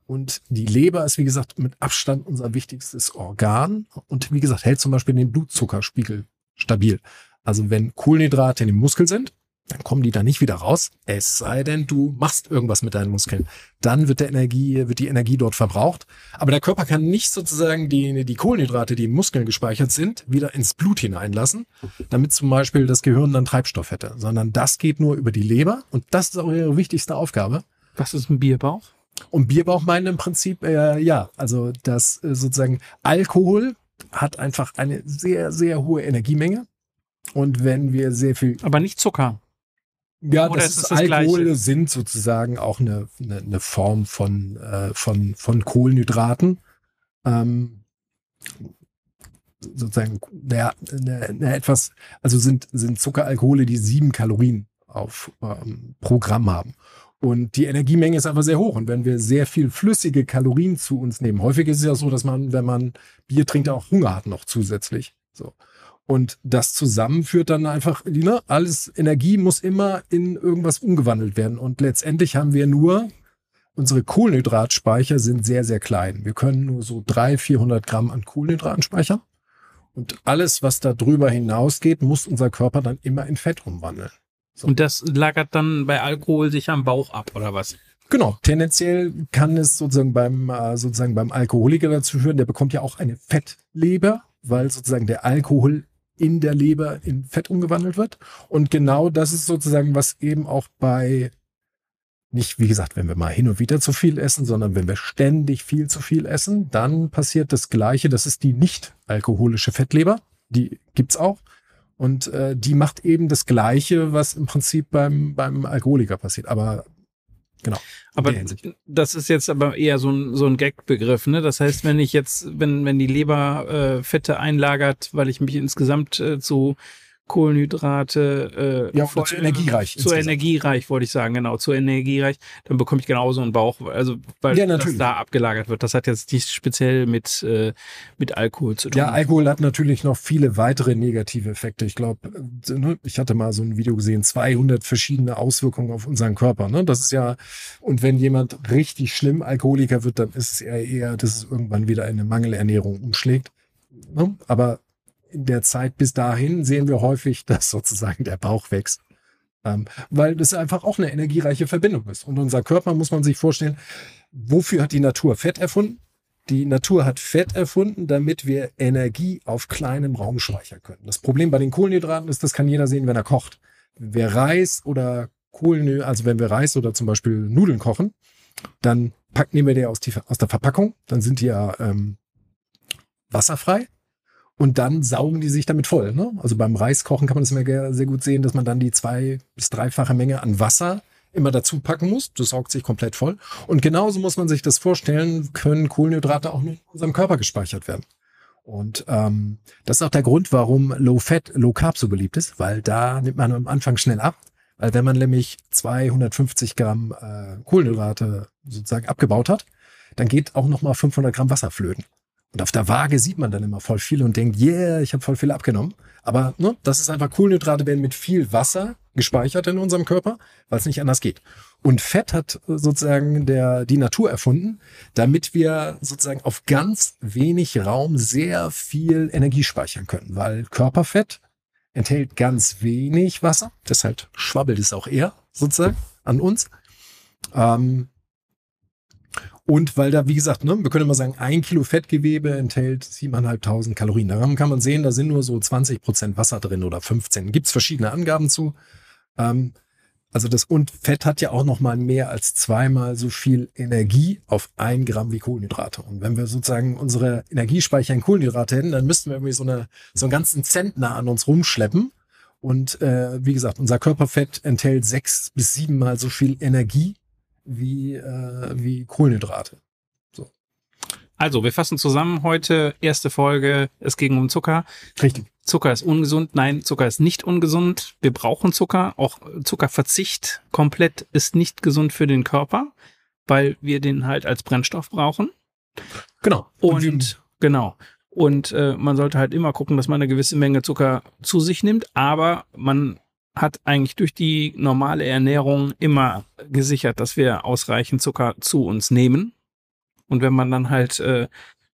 Und die Leber ist, wie gesagt, mit Abstand unser wichtigstes Organ und wie gesagt, hält zum Beispiel den Blutzuckerspiegel stabil. Also wenn Kohlenhydrate in dem Muskel sind, dann kommen die da nicht wieder raus. Es sei denn, du machst irgendwas mit deinen Muskeln. Dann wird der Energie, wird die Energie dort verbraucht. Aber der Körper kann nicht sozusagen die, die Kohlenhydrate, die in Muskeln gespeichert sind, wieder ins Blut hineinlassen, damit zum Beispiel das Gehirn dann Treibstoff hätte, sondern das geht nur über die Leber und das ist auch ihre wichtigste Aufgabe. Was ist ein Bierbauch? Und Bierbauch meinen im Prinzip, äh, ja, also das äh, sozusagen Alkohol hat einfach eine sehr, sehr hohe Energiemenge. Und wenn wir sehr viel. Aber nicht Zucker. Ja, Oder das ist, das Alkohol Gleiche? sind sozusagen auch eine, eine, eine Form von, äh, von, von Kohlenhydraten. Ähm, sozusagen ja, eine, eine etwas, also sind, sind Zuckeralkohole, die sieben Kalorien auf ähm, Programm haben. Und die Energiemenge ist einfach sehr hoch. Und wenn wir sehr viel flüssige Kalorien zu uns nehmen, häufig ist es ja so, dass man, wenn man Bier trinkt, auch Hunger hat noch zusätzlich. So. Und das zusammenführt dann einfach, ne, alles Energie muss immer in irgendwas umgewandelt werden. Und letztendlich haben wir nur, unsere Kohlenhydratspeicher sind sehr, sehr klein. Wir können nur so 300, 400 Gramm an Kohlenhydraten speichern. Und alles, was da drüber hinausgeht, muss unser Körper dann immer in Fett umwandeln. So. Und das lagert dann bei Alkohol sich am Bauch ab, oder was? Genau, tendenziell kann es sozusagen beim, äh, sozusagen beim Alkoholiker dazu führen, der bekommt ja auch eine Fettleber, weil sozusagen der Alkohol in der Leber in Fett umgewandelt wird. Und genau das ist sozusagen, was eben auch bei nicht, wie gesagt, wenn wir mal hin und wieder zu viel essen, sondern wenn wir ständig viel zu viel essen, dann passiert das Gleiche. Das ist die nicht alkoholische Fettleber. Die gibt's auch. Und äh, die macht eben das Gleiche, was im Prinzip beim, beim Alkoholiker passiert. Aber genau. Aber das ist jetzt aber eher so ein, so ein Gag-Begriff, ne? Das heißt, wenn ich jetzt, wenn, wenn die Leber äh, Fette einlagert, weil ich mich insgesamt äh, zu Kohlenhydrate. Äh, ja, voll, zu energiereich. Zu insgesamt. energiereich, wollte ich sagen, genau, zu energiereich. Dann bekomme ich genauso einen Bauch, also weil ja, das da abgelagert wird. Das hat jetzt nicht speziell mit, äh, mit Alkohol zu tun. Ja, Alkohol hat natürlich noch viele weitere negative Effekte. Ich glaube, ne, ich hatte mal so ein Video gesehen, 200 verschiedene Auswirkungen auf unseren Körper. Ne? Das ist ja, und wenn jemand richtig schlimm Alkoholiker wird, dann ist es eher, eher dass es irgendwann wieder eine Mangelernährung umschlägt. Ne? Aber in der Zeit bis dahin sehen wir häufig, <laughs> dass sozusagen der Bauch wächst. Ähm, weil das einfach auch eine energiereiche Verbindung ist. Und unser Körper muss man sich vorstellen, wofür hat die Natur Fett erfunden? Die Natur hat Fett erfunden, damit wir Energie auf kleinem Raum speichern können. Das Problem bei den Kohlenhydraten ist, das kann jeder sehen, wenn er kocht. Wir Reis oder Kohlenhydrate, also wenn wir Reis oder zum Beispiel Nudeln kochen, dann packen wir die aus, die aus der Verpackung, dann sind die ja ähm, wasserfrei und dann saugen die sich damit voll. Ne? Also beim Reiskochen kann man das immer sehr gut sehen, dass man dann die zwei- bis dreifache Menge an Wasser immer dazu packen muss. Das saugt sich komplett voll. Und genauso muss man sich das vorstellen, können Kohlenhydrate auch in unserem Körper gespeichert werden. Und ähm, das ist auch der Grund, warum Low Fat, Low Carb so beliebt ist, weil da nimmt man am Anfang schnell ab. Weil wenn man nämlich 250 Gramm äh, Kohlenhydrate sozusagen abgebaut hat, dann geht auch nochmal 500 Gramm Wasser flöten. Und auf der Waage sieht man dann immer voll viel und denkt, yeah, ich habe voll viel abgenommen. Aber ne, das ist einfach Kohlenhydrate werden mit viel Wasser gespeichert in unserem Körper, weil es nicht anders geht. Und Fett hat sozusagen der, die Natur erfunden, damit wir sozusagen auf ganz wenig Raum sehr viel Energie speichern können, weil Körperfett enthält ganz wenig Wasser, deshalb schwabbelt es auch eher sozusagen an uns. Ähm, und weil da, wie gesagt, ne, wir können immer sagen, ein Kilo Fettgewebe enthält 7.500 Kalorien. Daran kann man sehen, da sind nur so 20 Prozent Wasser drin oder 15. Gibt's verschiedene Angaben zu. Ähm, also das und Fett hat ja auch noch mal mehr als zweimal so viel Energie auf ein Gramm wie Kohlenhydrate. Und wenn wir sozusagen unsere Energiespeicher in Kohlenhydrate hätten, dann müssten wir irgendwie so, eine, so einen ganzen Zentner an uns rumschleppen. Und äh, wie gesagt, unser Körperfett enthält sechs bis siebenmal so viel Energie wie, äh, wie Kohlenhydrate. So. Also, wir fassen zusammen heute, erste Folge, es ging um Zucker. Richtig. Zucker ist ungesund. Nein, Zucker ist nicht ungesund. Wir brauchen Zucker. Auch Zuckerverzicht komplett ist nicht gesund für den Körper, weil wir den halt als Brennstoff brauchen. Genau. Und, Und genau. Und äh, man sollte halt immer gucken, dass man eine gewisse Menge Zucker zu sich nimmt, aber man hat eigentlich durch die normale Ernährung immer gesichert, dass wir ausreichend Zucker zu uns nehmen. Und wenn man dann halt äh,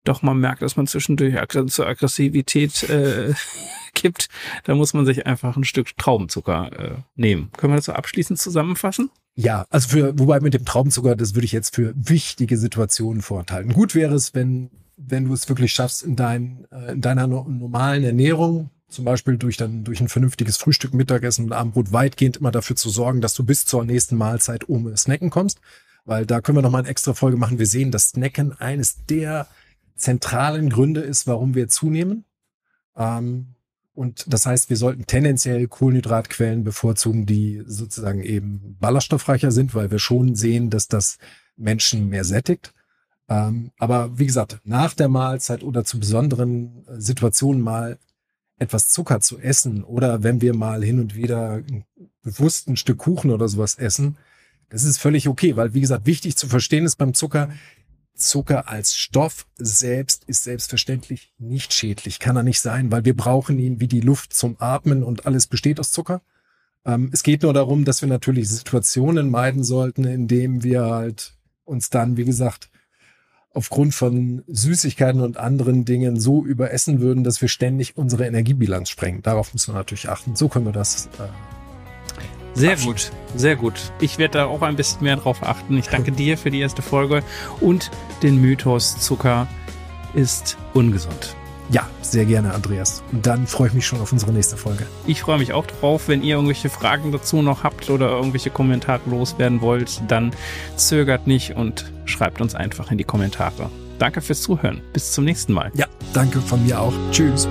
doch mal merkt, dass man zwischendurch ag zur Aggressivität äh, <laughs> kippt, dann muss man sich einfach ein Stück Traubenzucker äh, nehmen. Können wir das so abschließend zusammenfassen? Ja, also für, wobei mit dem Traubenzucker, das würde ich jetzt für wichtige Situationen vorenthalten. Gut wäre es, wenn, wenn du es wirklich schaffst, in, dein, äh, in deiner normalen Ernährung zum Beispiel durch dann durch ein vernünftiges Frühstück, Mittagessen und Abendbrot weitgehend immer dafür zu sorgen, dass du bis zur nächsten Mahlzeit ohne Snacken kommst. Weil da können wir nochmal eine extra Folge machen. Wir sehen, dass Snacken eines der zentralen Gründe ist, warum wir zunehmen. Ähm, und das heißt, wir sollten tendenziell Kohlenhydratquellen bevorzugen, die sozusagen eben ballaststoffreicher sind, weil wir schon sehen, dass das Menschen mehr sättigt. Ähm, aber wie gesagt, nach der Mahlzeit oder zu besonderen Situationen mal etwas Zucker zu essen oder wenn wir mal hin und wieder bewusst ein Stück Kuchen oder sowas essen, das ist völlig okay, weil wie gesagt, wichtig zu verstehen ist beim Zucker, Zucker als Stoff selbst ist selbstverständlich nicht schädlich, kann er nicht sein, weil wir brauchen ihn wie die Luft zum Atmen und alles besteht aus Zucker. Ähm, es geht nur darum, dass wir natürlich Situationen meiden sollten, in denen wir halt uns dann, wie gesagt, aufgrund von Süßigkeiten und anderen Dingen so überessen würden, dass wir ständig unsere Energiebilanz sprengen. Darauf müssen wir natürlich achten. So können wir das. Äh, sehr gut, sehr gut. Ich werde da auch ein bisschen mehr drauf achten. Ich danke <laughs> dir für die erste Folge und den Mythos Zucker ist ungesund. Ja, sehr gerne, Andreas. Und dann freue ich mich schon auf unsere nächste Folge. Ich freue mich auch drauf. Wenn ihr irgendwelche Fragen dazu noch habt oder irgendwelche Kommentare loswerden wollt, dann zögert nicht und schreibt uns einfach in die Kommentare. Danke fürs Zuhören. Bis zum nächsten Mal. Ja, danke von mir auch. Tschüss.